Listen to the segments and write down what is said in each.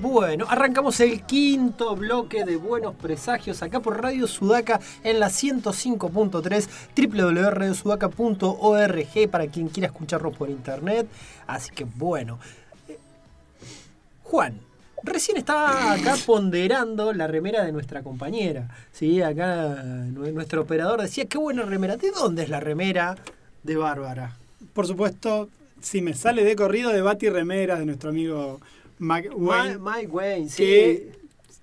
Bueno, arrancamos el quinto bloque de Buenos Presagios acá por Radio Sudaca en la 105.3 www.radiosudaca.org para quien quiera escucharnos por internet. Así que bueno. Eh, Juan, recién estaba acá ponderando la remera de nuestra compañera. Sí, acá nue- nuestro operador decía, qué buena remera. ¿De dónde es la remera de Bárbara? Por supuesto, si me sale de corrido de Bati Remera de nuestro amigo Mac Wayne, Ma- Mike Wayne, sí. que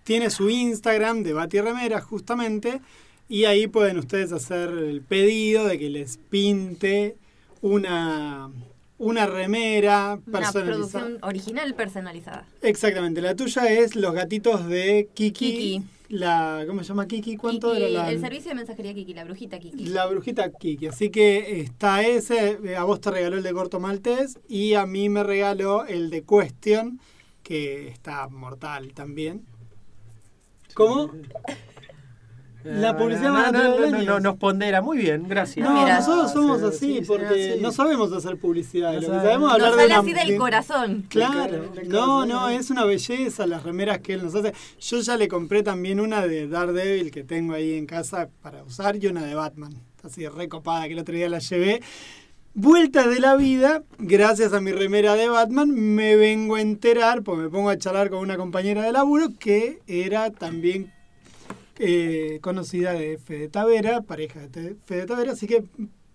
tiene su Instagram de Bati Remera justamente, y ahí pueden ustedes hacer el pedido de que les pinte una, una remera Una personalizada. producción original personalizada. Exactamente, la tuya es los gatitos de Kiki. Kiki. La, ¿Cómo se llama Kiki? ¿Cuánto Kiki, era la, El servicio de mensajería Kiki, la brujita Kiki. La brujita Kiki. Así que está ese. eh, A vos te regaló el de Corto Maltés y a mí me regaló el de Question, que está mortal también. ¿Cómo? La publicidad no, más no, no, nos pondera. Muy bien, gracias. No, Mira. nosotros somos Sí, así sí, sí, porque sí. no sabemos hacer publicidad. No lo que sabemos. hablar Nos de sale una- así del de- corazón. Claro, no, no, es una belleza las remeras que él nos hace. Yo ya le compré también una de Daredevil que tengo ahí en casa para usar y una de Batman, así recopada que el otro día la llevé. Vueltas de la vida, gracias a mi remera de Batman, me vengo a enterar, porque me pongo a charlar con una compañera de laburo que era también eh, conocida de Fede Tavera, pareja de Fede Tavera, así que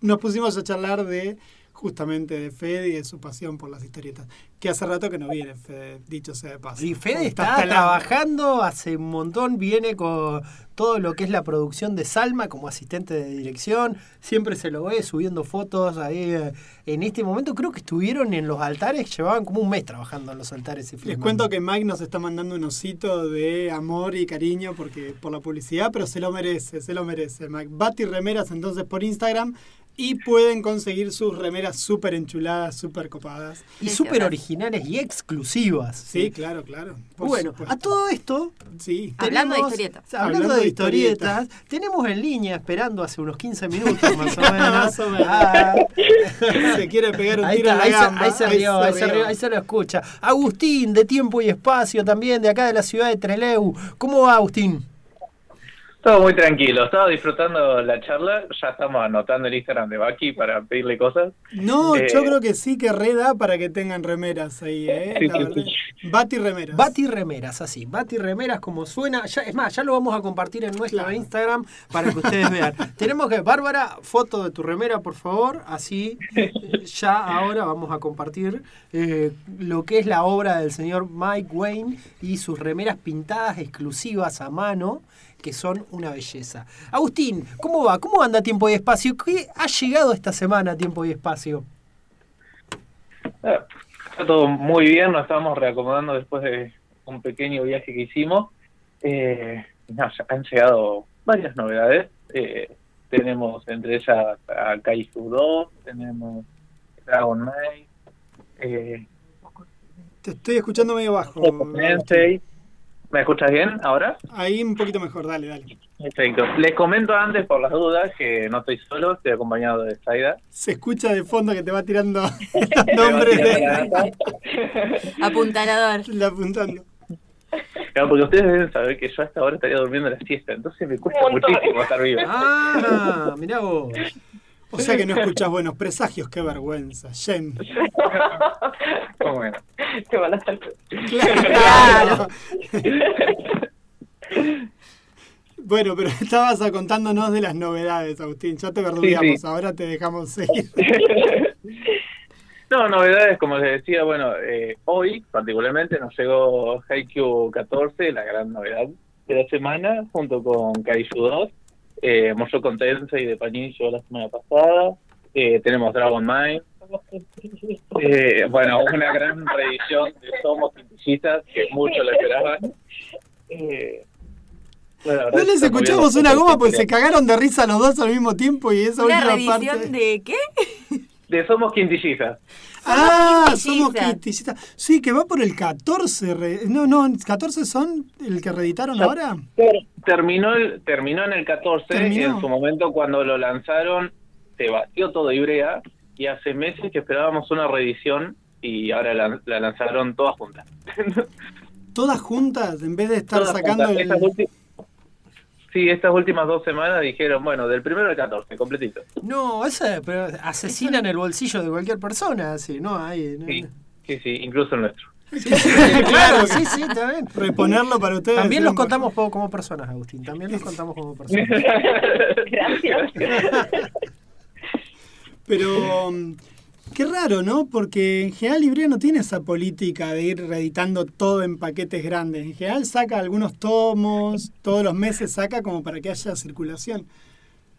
nos pusimos a charlar de justamente de Fede y de su pasión por las historietas. Que hace rato que no viene Fede, dicho sea de paso. Y Fede está trabajando hace un montón, viene con todo lo que es la producción de Salma como asistente de dirección, siempre se lo ve subiendo fotos ahí. eh, En este momento creo que estuvieron en los altares, llevaban como un mes trabajando en los altares. y Les cuento que Mike nos está mandando un osito de amor y cariño porque por la publicidad, pero se lo merece, se lo merece. Mike. Bati Remeras entonces por Instagram y pueden conseguir sus remeras súper enchuladas, súper copadas. Y súper originales y exclusivas. Sí, claro, claro. por Bueno, supuesto. a todo esto, Sí. Hablando de tenemos- historietas. Hablando, Hablando de historietas, tenemos en línea esperando hace unos 15 minutos más o menos. Más o menos. Ah, Se quiere pegar un Ahí, tiro está, en la ahí, se, ahí se rió, ahí se rió, ahí se lo escucha. Agustín, de Tiempo y Espacio, también de acá de la ciudad de Treleu. ¿Cómo va, Agustín? Todo muy tranquilo, estaba disfrutando la charla, ya estamos anotando el Instagram de Baki para pedirle cosas. No, Eh, yo creo que sí que reda para que tengan remeras ahí, ¿eh? Sí, La sí, verdad. sí. Bati remeras. Bati Remeras, así. Bati Remeras como suena. Ya, es más, ya lo vamos a compartir en nuestro Claro. Instagram para que ustedes vean. Tenemos que, Bárbara, foto de tu remera, por favor. Así, eh, ya ahora vamos a compartir eh, lo que es la obra del señor Mike Wayne y sus remeras pintadas exclusivas a mano que son una belleza. Agustín, ¿cómo va? ¿Cómo anda Tiempo y Espacio? ¿Qué ha llegado esta semana Tiempo y Espacio? Ah, Está todo muy bien, nos estamos reacomodando después de un pequeño viaje que hicimos. Eh, han llegado varias novedades. Eh, tenemos entre ellas a Kaiju 2, tenemos Dragon Knight, eh, Te estoy escuchando medio bajo. Sensei. ¿Me escuchas bien ahora? Ahí un poquito mejor, dale, dale. Perfecto. Les comento antes, por las dudas, que no estoy solo, estoy acompañado de Saida. Se escucha de fondo que te va tirando nombres de Apuntalador. la apuntando. Claro, porque ustedes deben saber que yo hasta ahora estaría durmiendo la siesta, entonces me cuesta muchísimo estar vivo. Ah, mirá vos. O sea que no escuchas buenos presagios, qué vergüenza. Jen. Bueno. Te van a estar... Claro. Bueno, pero estabas contándonos de las novedades, Agustín. Ya te verdugueamos, sí. ahora te dejamos seguir. No, novedades, como les decía, bueno, eh, hoy particularmente nos llegó Haikyuu 14, la gran novedad de la semana, junto con Kaiju 2, eh, Mushoku Tensei de Panini llegó la semana pasada, eh, tenemos Dragon Mind, eh, bueno, una gran reedición de Somos Quintillistas, que muchos lo esperaban. Eh, bueno, la No les escuchamos una goma porque se cagaron de risa los dos al mismo tiempo y esa ¿Una última parte. de qué? De Somos Quintillistas. Ah, Somos quintillistas. Sí, que va por el 14. re- No, no, 14 son el que reeditaron Ya. ahora. Terminó, el, terminó en el 14, Terminó. en su momento cuando lo lanzaron se batió todo Ibrea y hace meses que esperábamos una reedición y ahora la, la lanzaron todas juntas. todas juntas, en vez de estar Todas sacando juntas. el... Estas Sí, estas últimas dos semanas dijeron, bueno, del primero al 14, completito. No, eso pero asesinan el bolsillo de cualquier persona, así, ¿no? No, Sí, sí, sí, incluso el nuestro. Sí, sí, claro, sí, sí, está bien. Reponerlo para ustedes. También los contamos como personas, Agustín. También los contamos como personas. Gracias. Pero mm, qué raro, ¿no? Porque en general Librea no tiene esa política de ir reeditando todo en paquetes grandes. En general saca algunos tomos, todos los meses saca como para que haya circulación.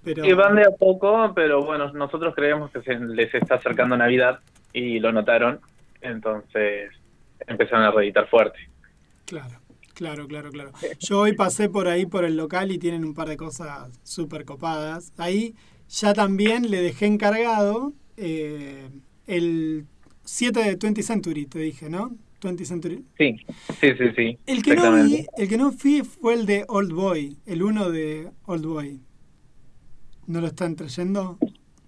Pero Y van de a poco, pero bueno, nosotros creemos que se les está acercando Navidad y lo notaron, entonces empezaron a reeditar fuerte. claro, claro, claro, claro. Yo hoy pasé por ahí por el local y tienen un par de cosas súper copadas. Ahí ya también le dejé encargado eh, el 7 de 20 Century, te dije, ¿no? 20 Century. Sí, sí, sí, sí. El que, no vi, el que no fui fue el de Old Boy, el uno de Old Boy. ¿No lo están trayendo?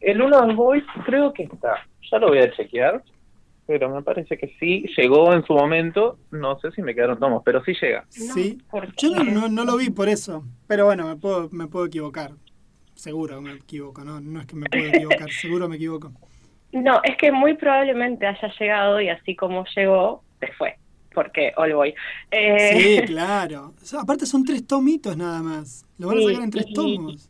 El uno del Boys creo que está. Ya lo voy a chequear, pero me parece que sí. Llegó en su momento. No sé si me quedaron tomos, pero sí llega. sí. ¿por Yo no, no, no lo vi por eso. Pero bueno, me puedo, me puedo equivocar. Seguro me equivoco, ¿no? No es que me puedo equivocar, seguro me equivoco. No, es que muy probablemente haya llegado y así como llegó, se fue. Porque All Boy. Eh, Sí, claro. O sea, aparte son tres tomitos nada más. Lo van a sacar en tres y- tomos.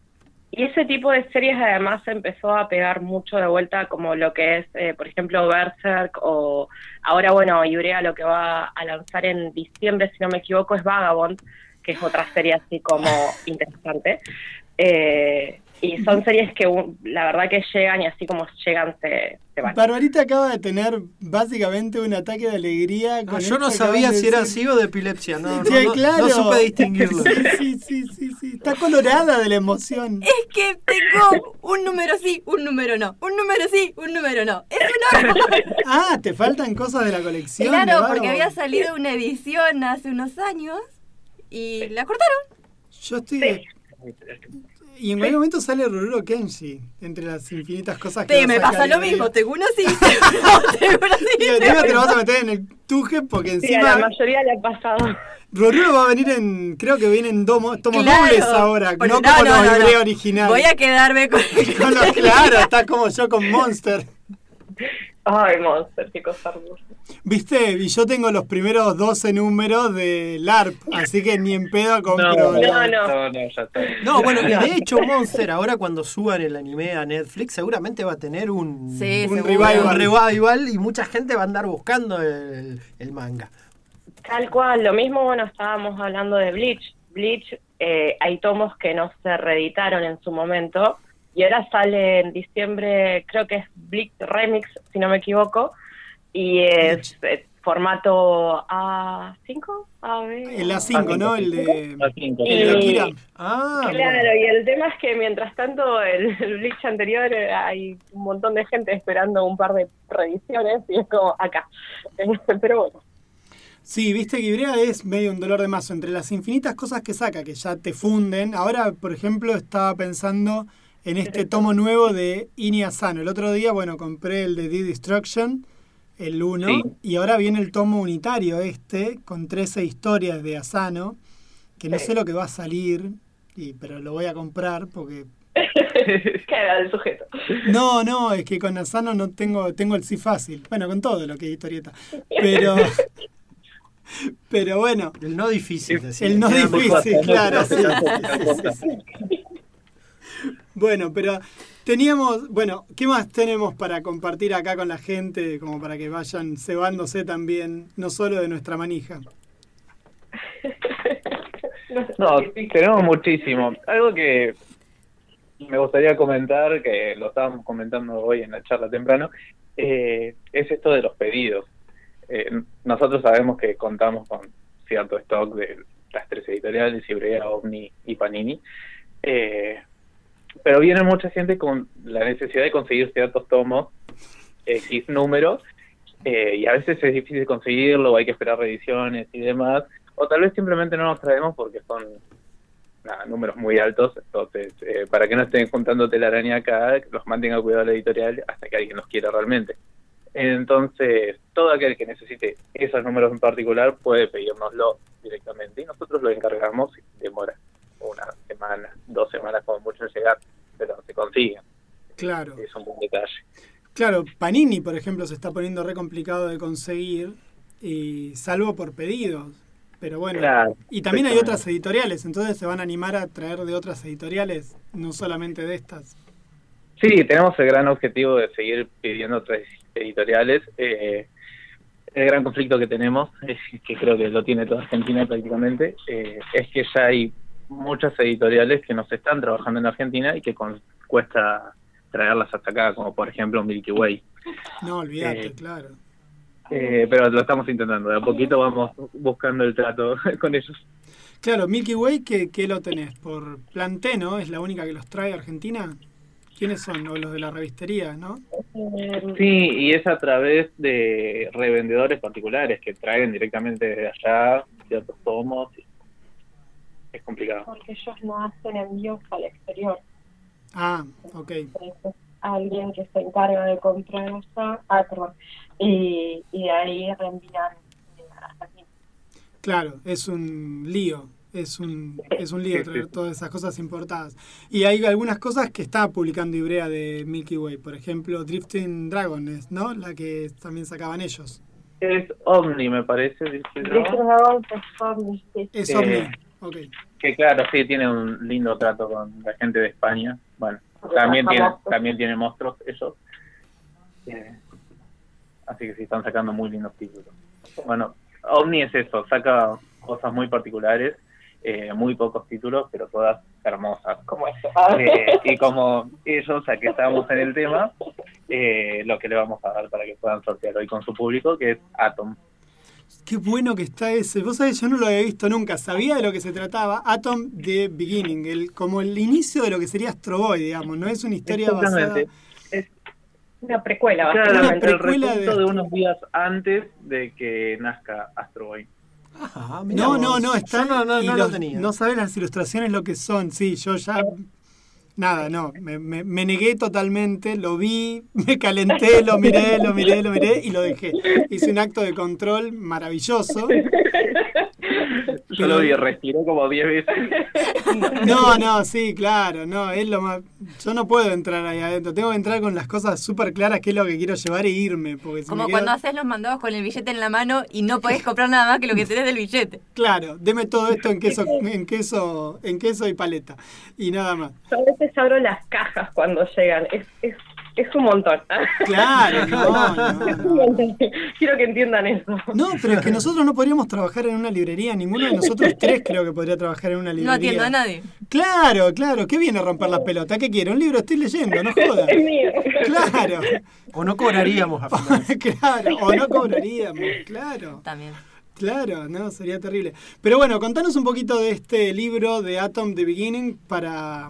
Y ese tipo de series además empezó a pegar mucho de vuelta como lo que es, eh, por ejemplo, Berserk o ahora, bueno, Iurea lo que va a lanzar en diciembre, si no me equivoco, es Vagabond, que es otra serie así como interesante. Eh, y son series que un- la verdad que llegan y así como llegan se, se van. Barbarita acaba de tener básicamente un ataque de alegría. Ah, con yo no sabía si era así o de epilepsia, no, no, Sí, no- claro. no supe distinguirlo. Sí, sí, sí, sí, sí. Está colorada de la emoción. Es que tengo un número sí, un número no. Un número sí, un número no. Es un horror. Ah, te faltan cosas de la colección. Claro, porque había salido una edición hace unos años y la cortaron. Yo estoy. Y en cualquier momento sale Rororo Kenshi, entre las infinitas cosas que. Sí, me pasa lo mismo. Tengo uno sí, tengo uno sí. Y encima te lo vas a meter en el tuje porque Sí, a la encima mayoría le ha pasado. Rororo va a venir en. Creo que vienen tomos, tomos Claro. dobles ahora, no como no, los no, Librea no. originales. Voy a quedarme con. Con los- claro, está como yo con Monster. Ay, Monster, qué cosa hermosa. Viste, y yo tengo los primeros 12 números de LARP, así que ni en pedo compro. no, no. no, no, ya está. No, bueno, y de hecho Monster ahora cuando suban el anime a Netflix seguramente va a tener un, Sí, Un revival. revival y mucha gente va a andar buscando el, el manga. Tal cual, lo mismo, bueno, estábamos hablando de Bleach. Bleach, eh, hay tomos que no se reeditaron en su momento y ahora sale en diciembre, creo que es Bleach Remix, si no me equivoco, y es eh, formato A5, AB. El A5, ¿no? El de. A5. El de Y- Akira. Ah, Claro, y el tema es que mientras tanto el, el Bleach anterior eh, hay un montón de gente esperando un par de reediciones y es como acá. Pero bueno. Sí, viste que Ibrea es medio un dolor de mazo. Entre las infinitas cosas que saca, que ya te funden. Ahora, por ejemplo, estaba pensando en este tomo nuevo de Ini Asano. El otro día, bueno, compré el de D-Destruction, el 1, Sí. y ahora viene el tomo unitario este, con 13 historias de Asano, que no Sí. sé lo que va a salir, y, pero lo voy a comprar porque... Queda el sujeto. No, no, es que con Asano no tengo, tengo el sí fácil. Bueno, con todo lo que es historieta. Pero... Pero bueno, el no difícil. el no difícil, claro. Bueno, pero teníamos, bueno, ¿qué más tenemos para compartir acá con la gente, como para que vayan cebándose también, no solo de nuestra manija? No, tenemos muchísimo. Algo que me gustaría comentar, que lo estábamos comentando hoy en la charla temprano, eh, es esto de los pedidos. Eh, nosotros sabemos que contamos con cierto stock de las tres editoriales, Ibrea, Omni y Panini, eh, pero viene mucha gente con la necesidad de conseguir ciertos tomos, X números, eh, y a veces es difícil conseguirlo, hay que esperar reediciones y demás, o tal vez simplemente no nos traemos porque son números muy altos, entonces eh, para que no estén juntando telaraña acá, los mantenga cuidado la editorial hasta que alguien los quiera realmente. Entonces, todo aquel que necesite esos números en particular puede pedírnoslo directamente y nosotros lo encargamos y demora una semana, dos semanas como mucho en llegar, pero se consigue. Claro. Es un buen detalle. Claro, Panini, por ejemplo, se está poniendo re complicado de conseguir, y salvo por pedidos. Pero bueno, Claro, y también hay otras editoriales, entonces se van a animar a traer de otras editoriales, no solamente de estas. Sí, tenemos el gran objetivo de seguir pidiendo otras editoriales. Eh, el gran conflicto que tenemos, es que creo que lo tiene toda Argentina prácticamente, eh, es que ya hay muchas editoriales que nos están trabajando en Argentina y que con- cuesta traerlas hasta acá, como por ejemplo Milky Way. No, olvídate, Eh, claro. Eh, pero lo estamos intentando, de a poquito vamos buscando el trato con ellos. Claro, Milky Way, ¿qué, qué lo tenés? ¿Por Planté, no? ¿Es la única que los trae a Argentina? ¿Quiénes son? O los de la revistería, ¿no? Sí, y es a través de revendedores particulares que traen directamente desde allá ciertos tomos. Es complicado. porque ellos no hacen envíos al exterior. Ah, ok. Entonces, alguien que se encarga de comprar allá, ah, perdón, y, y de ahí reenvían eh, hasta aquí. Claro, es un lío. Es un, es un lío traer todas esas cosas importadas. Y hay algunas cosas que está publicando Ibrea de Milky Way. Por ejemplo, Drifting Dragon, es, ¿no? La que también sacaban ellos. Es Omni, me parece. Drifting Dragon, pues, son, sí, Es Eh, Omni. Que claro, sí, tiene un lindo trato con la gente de España. Bueno, también tiene, también tiene monstruos ellos. Eh, así que sí, están sacando muy lindos títulos. Bueno, Omni es eso, saca cosas muy particulares, eh, muy pocos títulos, pero todas hermosas. como eso. Eh, y como ellos, ya que estamos en el tema, eh, lo que le vamos a dar para que puedan sortear hoy con su público, que es Atom. Qué bueno que está ese. Vos sabés, yo no lo había visto nunca. Sabía de lo que se trataba. Atom The Beginning, el, como el inicio de lo que sería Astro Boy, digamos. No es una historia basada. Es Una precuela, claro, básicamente. Una el precuela recuento de- de... unos días antes de que nazca Astro Boy. Ajá, No, vos. no, no, Yo está. no, no, no los- lo tenía. no sabés las ilustraciones lo que son. Sí, yo ya. Nada, no. Me, me- me negué totalmente, lo vi, me calenté, lo miré, lo miré, lo miré y lo dejé. Hice un acto de control maravilloso. Yo lo vi, respiró como 10 veces. No, no, sí, claro, no, es lo más... Yo no puedo entrar ahí adentro, tengo que entrar con las cosas súper claras, qué es lo que quiero llevar e irme, porque si Como quedo- cuando haces los mandados con el billete en la mano y no podés comprar nada más que lo que tenés del billete. Claro, deme todo esto en queso, en queso, en queso y paleta, y nada más. Yo a veces abro las cajas cuando llegan. Es, es, es un montón. Claro, no, no, Es un no. montón. Quiero que entiendan eso. No, pero es que nosotros no podríamos trabajar en una librería, ninguno de nosotros tres creo que podría trabajar en una librería. No atiendo a nadie. Claro, claro, ¿qué viene a romper las pelotas? ¿Qué quiere? Un libro estoy leyendo, no jodas. Es mío. Claro, O no cobraríamos a claro, o no cobraríamos, claro. También. Claro, no, sería terrible. Pero bueno, contanos un poquito de este libro de Atom The Beginning para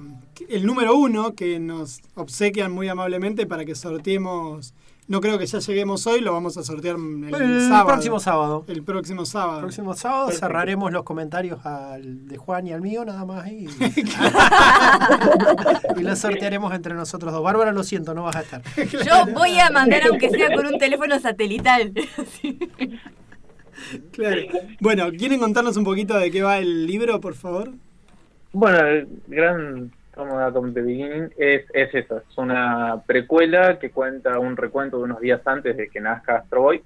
el número uno que nos obsequian muy amablemente para que sorteemos. No creo que ya lleguemos hoy, lo vamos a sortear el, El sábado. próximo sábado. El próximo sábado. El próximo sábado cerraremos los comentarios al de Juan y al mío nada más y, y los sortearemos entre nosotros dos. Bárbara, lo siento, no vas a estar. Yo voy a mandar aunque sea con un teléfono satelital. Claro. Bueno, ¿quieren contarnos un poquito de qué va el libro, por favor? Bueno, el gran Atom The Beginning es, es eso, es una precuela que cuenta un recuento de unos días antes de que nazca Astro Boy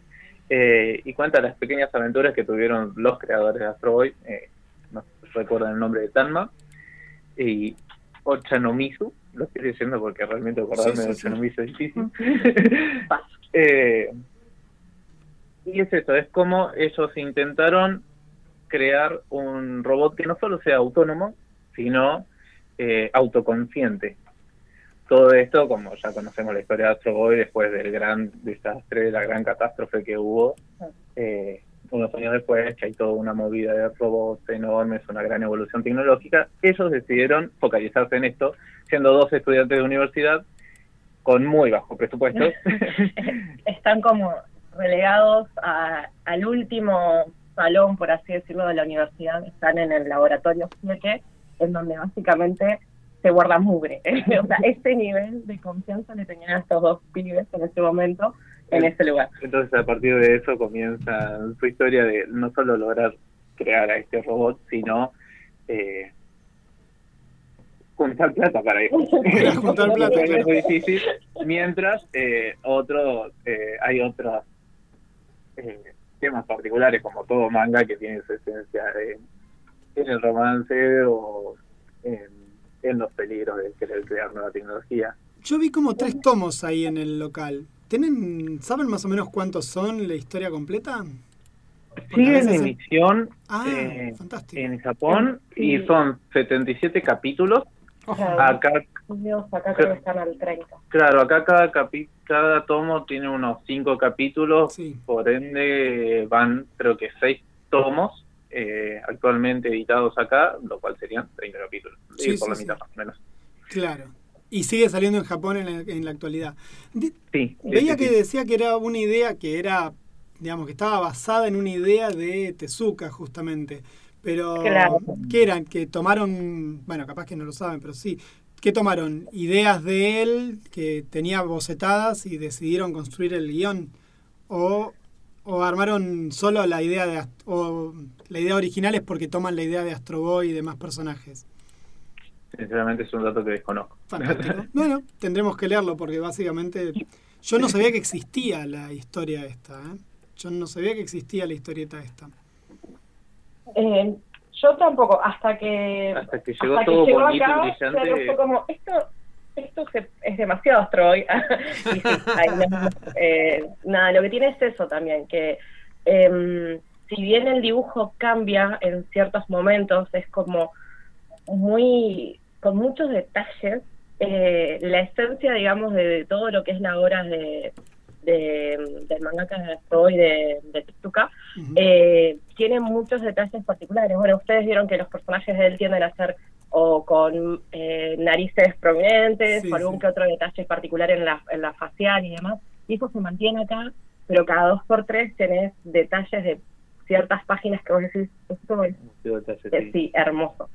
eh, y cuenta las pequeñas aventuras que tuvieron los creadores de Astro Boy, eh, no recuerdan el nombre de Tanma, y Ochanomizu, lo estoy diciendo porque realmente acordarme Sí, sí, de sí. Ochanomizu es difícil. Eh, y es eso, es como ellos intentaron crear un robot que no solo sea autónomo, sino eh, autoconsciente. Todo esto, como ya conocemos la historia de Astro Boy, después del gran desastre, la gran catástrofe que hubo, eh, unos años después, que hay toda una movida de robots enormes, una gran evolución tecnológica, ellos decidieron focalizarse en esto, siendo dos estudiantes de universidad con muy bajos presupuestos. Están como relegados a- al último salón, por así decirlo, de la universidad. Están en el laboratorio 7, en donde básicamente se guarda mugre. o sea, este nivel de confianza le tenían a estos dos pibes en ese momento en ese lugar. Entonces a partir de eso comienza su historia de no solo lograr crear a este robot, sino eh, juntar plata para. Era juntar plata, Es muy difícil. Mientras eh, otro, eh, hay otros eh, temas particulares, como todo manga que tiene su esencia de- en el romance o en, en los peligros de querer crear nueva tecnología. Yo vi como tres tomos ahí en el local. ¿Tienen, ¿Saben más o menos cuántos son la historia completa? Sigue en veces- emisión Ah, eh, fantástico. en Japón Sí. y son 77 capítulos. Claro. Acá, Dios, acá creo que están al 30. claro, acá cada capi cada tomo tiene unos 5 capítulos, Sí. por ende van creo que 6 tomos eh, actualmente editados acá, lo cual serían 30 capítulos, Sí, por sí, la sí. mitad más o menos. Claro. Y sigue saliendo en Japón en la, en la actualidad. De- Sí, veía sí, que sí. decía que era una idea que era, digamos, que estaba basada en una idea de Tezuka, justamente. Pero, Claro. ¿qué eran? Que tomaron, bueno, capaz que no lo saben, pero sí, que tomaron ideas de él que tenía bocetadas y decidieron construir el guion. O, o armaron solo la idea de, o la idea original es porque toman la idea de Astro Boy y demás personajes. Sinceramente es un dato que desconozco. Fantástico. Bueno, tendremos que leerlo porque básicamente yo no sabía que existía la historia esta. ¿eh? Yo no sabía que existía la historieta esta. Eh, yo tampoco, hasta que Hasta que llegó hasta todo que llegó acá, brillante. fue como, esto, esto se- es demasiado Astroboy. y sí, ahí no- eh, nada, lo que tiene es eso también, que em, si bien el dibujo cambia en ciertos momentos, es como muy, con muchos detalles, eh, la esencia, digamos, de, de todo lo que es la obra de, de, del mangaka de Astroboy de, de Ujú. eh, tiene muchos detalles particulares. Bueno, ustedes vieron que los personajes de él tienden a ser o con eh, narices prominentes, Sí, o algún sí. que otro detalle particular en la, en la facial y demás. Y eso se mantiene acá, pero cada dos por tres tenés detalles de ciertas páginas que vos decís, esto es detalle, eh, sí. sí, hermoso.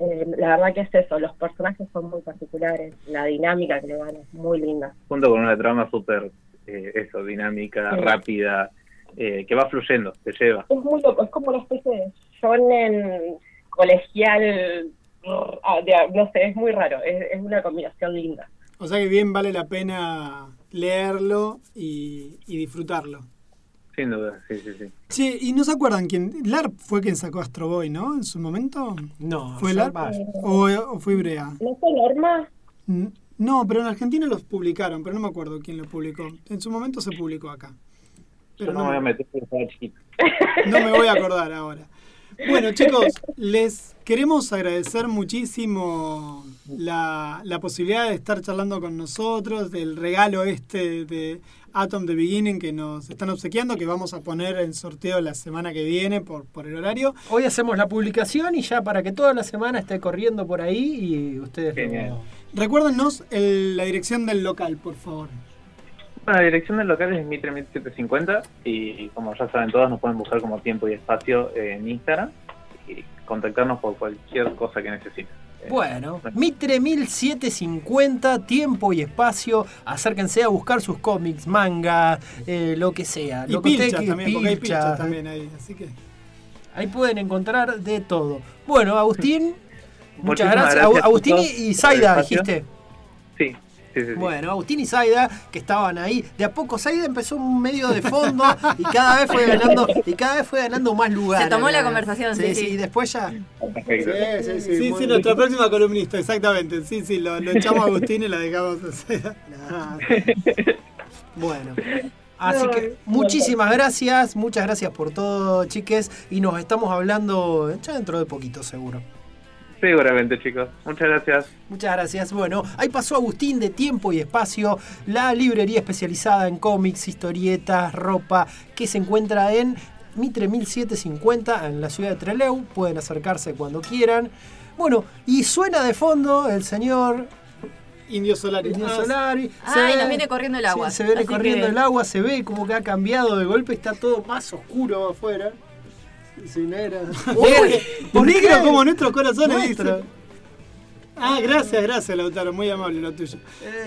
Eh, la verdad que es eso, los personajes son muy particulares, la dinámica que le dan es muy linda. Junto con una trama súper, eh, eso, dinámica, Sí. rápida, eh, que va fluyendo, te lleva. Es muy loco, es como una especie de shonen colegial, no sé, es muy raro, es, es una combinación linda. O sea que bien vale la pena leerlo y, y disfrutarlo. Sin duda, sí, sí, sí. Che, ¿y no se acuerdan quién? LARP fue quien sacó Astro Boy, ¿no? En su momento. No, ¿Fue LARP? ¿O, o fue Ibrea? ¿No fue Norma? No, pero en Argentina los publicaron, pero no me acuerdo quién lo publicó. En su momento se publicó acá. Pero Yo no no, me voy a me, meter estaba chiquito. no me voy a acordar ahora. Bueno, chicos, les queremos agradecer muchísimo la, la posibilidad de estar charlando con nosotros, del regalo este de Atom The Beginning que nos están obsequiando, que vamos a poner en sorteo la semana que viene por, por el horario. Hoy hacemos la publicación y ya para que toda la semana esté corriendo por ahí y ustedes Genial. lo- Recuérdenos el- la dirección del local, por favor. Bueno, la dirección del local es Mitre 1750 y como ya saben todos nos pueden buscar como tiempo y espacio en Instagram y contactarnos por cualquier cosa que necesiten. Eh, Bueno, Mitre 1750, tiempo y espacio. Acérquense a buscar sus cómics, manga, eh, lo que sea. Y lo que que- también, porque hay pilchas. también ahí, así que... Ahí pueden encontrar de todo. Bueno, Agustín, muchas gracias. gracias, Agustín y Zaida, dijiste. Sí, sí, sí. sí. Bueno, Agustín y Zaida, que estaban ahí. De a poco Zaida empezó un medio de fondo y cada vez fue ganando, y cada vez fue ganando más lugares. Se tomó la conversación, sí, sí. Y después ya. Perfecto. Sí, sí, sí, muy- nuestra próxima columnista, exactamente. Sí, sí, lo, lo echamos a Agustín y la dejamos hacer. Nah. Bueno. Así que muchísimas gracias, muchas gracias por todo, chiques, y nos estamos hablando ya dentro de poquito, seguro. Seguramente, chicos. Muchas gracias. Muchas gracias. Bueno, ahí pasó Agustín de Tiempo y Espacio, la librería especializada en cómics, historietas, ropa, que se encuentra en Mitre 1750 en la ciudad de Trelew. Pueden acercarse cuando quieran. Bueno, y suena de fondo el señor Indio Solari. Indio Ah, Solari. Ay, nos viene corriendo el agua. Sí, se viene Así corriendo que- el agua, se ve como que ha cambiado de golpe, está todo más oscuro afuera. Sí, negra. Uy, ¿por negro como nuestros corazones. Nuestro. Ah, gracias, gracias, Lautaro. Muy amable lo tuyo.